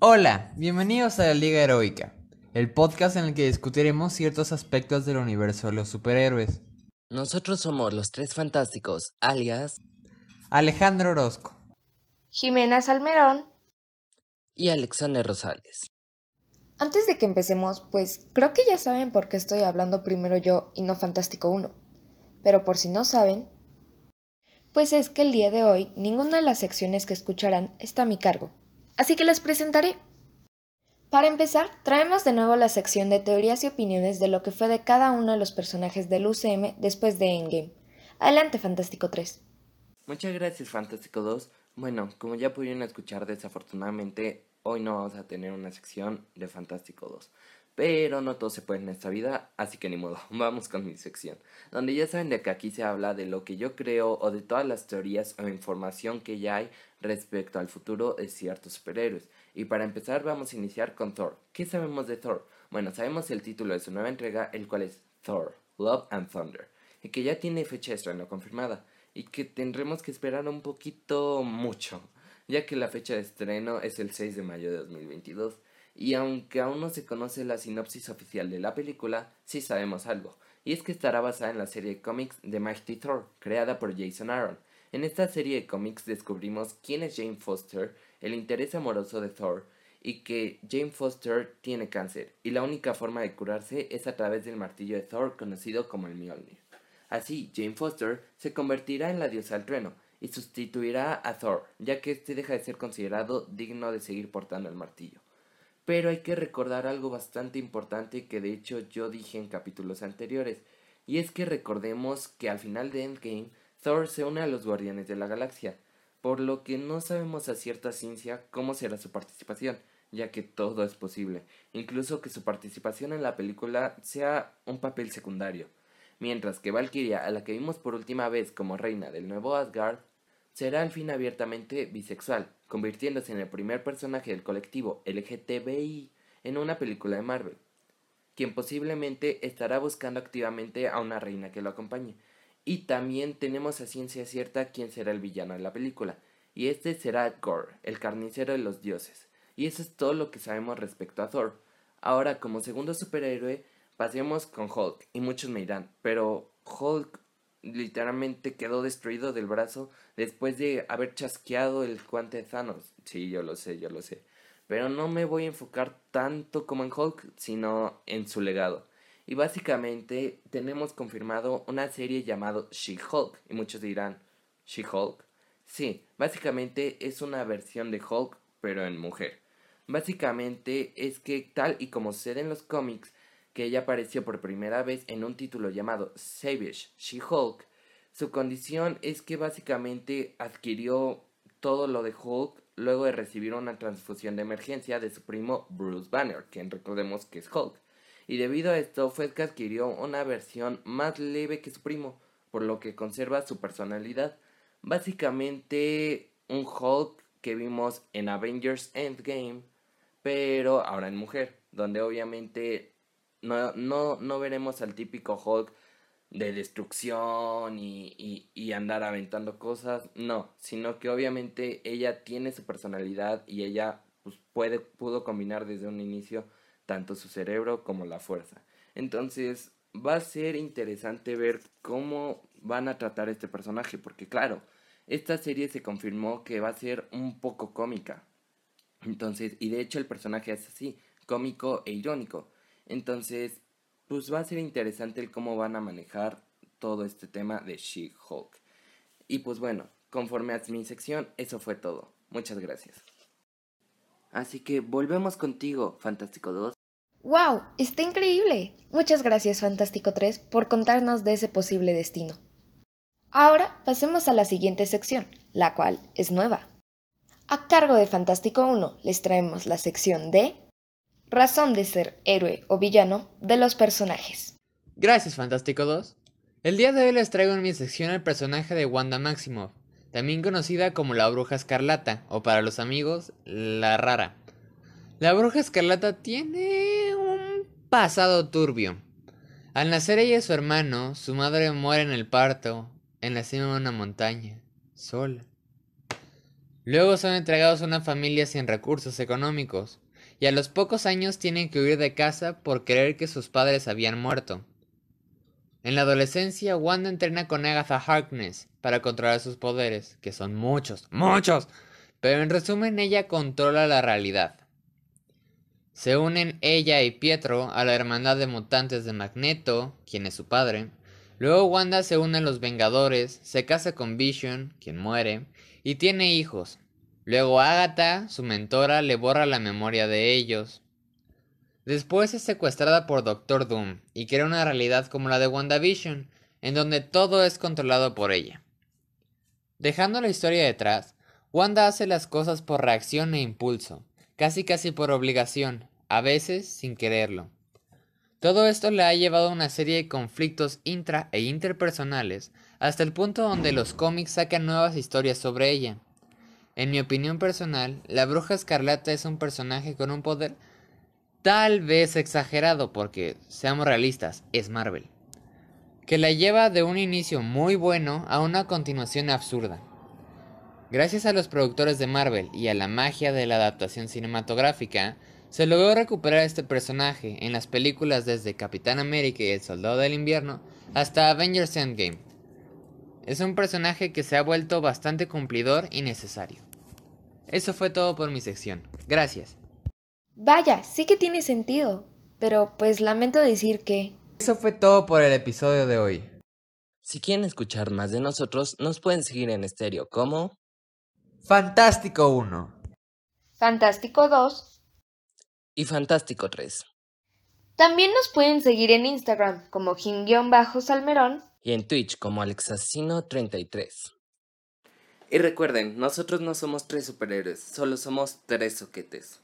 Hola, bienvenidos a la Liga Heroica, el podcast en el que discutiremos ciertos aspectos del universo de los superhéroes. Nosotros somos los tres fantásticos, alias Alejandro Orozco, Jimena Salmerón. y Alexander Rosales. Antes de que empecemos, pues creo que ya saben por qué estoy hablando primero yo y no Fantástico 1. Pero por si no saben, pues es que el día de hoy ninguna de las secciones que escucharán está a mi cargo. Así que les presentaré. Para empezar, traemos de nuevo la sección de teorías y opiniones de lo que fue de cada uno de los personajes del UCM después de Endgame. Adelante, Fantástico 3. Muchas gracias, Fantástico 2. Bueno, como ya pudieron escuchar, desafortunadamente hoy no vamos a tener una sección de Fantástico 2. Pero no todo se puede en esta vida, así que ni modo, vamos con mi sección. Donde ya saben de que aquí se habla de lo que yo creo o de todas las teorías o información que ya hay respecto al futuro de ciertos superhéroes. Y para empezar vamos a iniciar con Thor. ¿Qué sabemos de Thor? Bueno, sabemos el título de su nueva entrega, el cual es Thor, Love and Thunder, y que ya tiene fecha de estreno confirmada, y que tendremos que esperar un poquito mucho, ya que la fecha de estreno es el 6 de mayo de 2022. Y aunque aún no se conoce la sinopsis oficial de la película, sí sabemos algo, y es que estará basada en la serie de cómics de Mighty Thor, creada por Jason Aaron. En esta serie de cómics descubrimos quién es Jane Foster, el interés amoroso de Thor, y que Jane Foster tiene cáncer, y la única forma de curarse es a través del martillo de Thor conocido como el Mjolnir. Así, Jane Foster se convertirá en la diosa del trueno, y sustituirá a Thor, ya que este deja de ser considerado digno de seguir portando el martillo. Pero hay que recordar algo bastante importante que de hecho yo dije en capítulos anteriores, y es que recordemos que al final de Endgame, Thor se une a los Guardianes de la Galaxia, por lo que no sabemos a cierta ciencia cómo será su participación, ya que todo es posible, incluso que su participación en la película sea un papel secundario, mientras que Valkyria, a la que vimos por última vez como reina del nuevo Asgard, será al fin abiertamente bisexual, convirtiéndose en el primer personaje del colectivo LGTBI en una película de Marvel, quien posiblemente estará buscando activamente a una reina que lo acompañe. Y también tenemos a ciencia cierta quién será el villano de la película, y este será Gore, el carnicero de los dioses. Y eso es todo lo que sabemos respecto a Thor. Ahora, como segundo superhéroe, pasemos con Hulk, y muchos me dirán, pero Hulk literalmente quedó destruido del brazo después de haber chasqueado el guante de Thanos. Sí, yo lo sé, yo lo sé. Pero no me voy a enfocar tanto como en Hulk, sino en su legado. Y básicamente tenemos confirmado una serie llamado She-Hulk. Y muchos dirán, ¿She-Hulk? Sí, básicamente es una versión de Hulk, pero en mujer. Básicamente es que tal y como sucede en los cómics, que ella apareció por primera vez en un título llamado Savage She-Hulk, su condición es que básicamente adquirió todo lo de Hulk luego de recibir una transfusión de emergencia de su primo Bruce Banner, quien recordemos que es Hulk. Y debido a esto fue que adquirió una versión más leve que su primo, por lo que conserva su personalidad. Básicamente un Hulk que vimos en Avengers Endgame, pero ahora en mujer, donde obviamente no, no, no veremos al típico Hulk de destrucción y, y, y, andar aventando cosas, no, sino que obviamente ella tiene su personalidad y ella pues, puede, pudo combinar desde un inicio tanto su cerebro como la fuerza. Entonces va a ser interesante ver cómo van a tratar este personaje, porque claro, esta serie se confirmó que va a ser un poco cómica. Entonces, y de hecho el personaje es así, cómico e irónico. Entonces, pues va a ser interesante el cómo van a manejar todo este tema de She-Hulk. Y pues bueno, conforme a mi sección, eso fue todo. Muchas gracias. Así que volvemos contigo, Fantástico 2. ¡Wow! ¡Está increíble! Muchas gracias, Fantástico 3, por contarnos de ese posible destino. Ahora pasemos a la siguiente sección, la cual es nueva. A cargo de Fantástico 1 les traemos la sección de razón de ser héroe o villano de los personajes. Gracias, Fantástico 2. El día de hoy les traigo en mi sección el personaje de Wanda Maximoff, también conocida como la Bruja Escarlata, o para los amigos, la Rara. La Bruja Escarlata tiene un pasado turbio. Al nacer ella y su hermano, su madre muere en el parto, en la cima de una montaña, sola. Luego son entregados a una familia sin recursos económicos, y a los pocos años tienen que huir de casa por creer que sus padres habían muerto. En la adolescencia, Wanda entrena con Agatha Harkness para controlar sus poderes, que son muchos, muchos, pero en resumen ella controla la realidad. Se unen ella y Pietro a la hermandad de mutantes de Magneto, quien es su padre. Luego Wanda se une a los Vengadores, se casa con Vision, quien muere, y tiene hijos. Luego Agatha, su mentora, le borra la memoria de ellos. Después es secuestrada por Doctor Doom y crea una realidad como la de WandaVision, en donde todo es controlado por ella. Dejando la historia detrás, Wanda hace las cosas por reacción e impulso, casi casi por obligación, a veces sin quererlo. Todo esto le ha llevado a una serie de conflictos intra e interpersonales hasta el punto donde los cómics sacan nuevas historias sobre ella. En mi opinión personal, la bruja escarlata es un personaje con un poder tal vez exagerado porque, seamos realistas, es Marvel, que la lleva de un inicio muy bueno a una continuación absurda. Gracias a los productores de Marvel y a la magia de la adaptación cinematográfica, se logró recuperar este personaje en las películas desde Capitán América y el Soldado del Invierno hasta Avengers Endgame. Es un personaje que se ha vuelto bastante cumplidor y necesario. Eso fue todo por mi sección. Gracias. Vaya, sí que tiene sentido, pero pues lamento decir que... Eso fue todo por el episodio de hoy. Si quieren escuchar más de nosotros, nos pueden seguir en estéreo como Fantástico 1. Fantástico 2. y Fantástico 3. También nos pueden seguir en Instagram como Jin-Salmerón. Y en Twitch como Alexasino33. Y recuerden, nosotros no somos tres superhéroes, solo somos tres soquetes.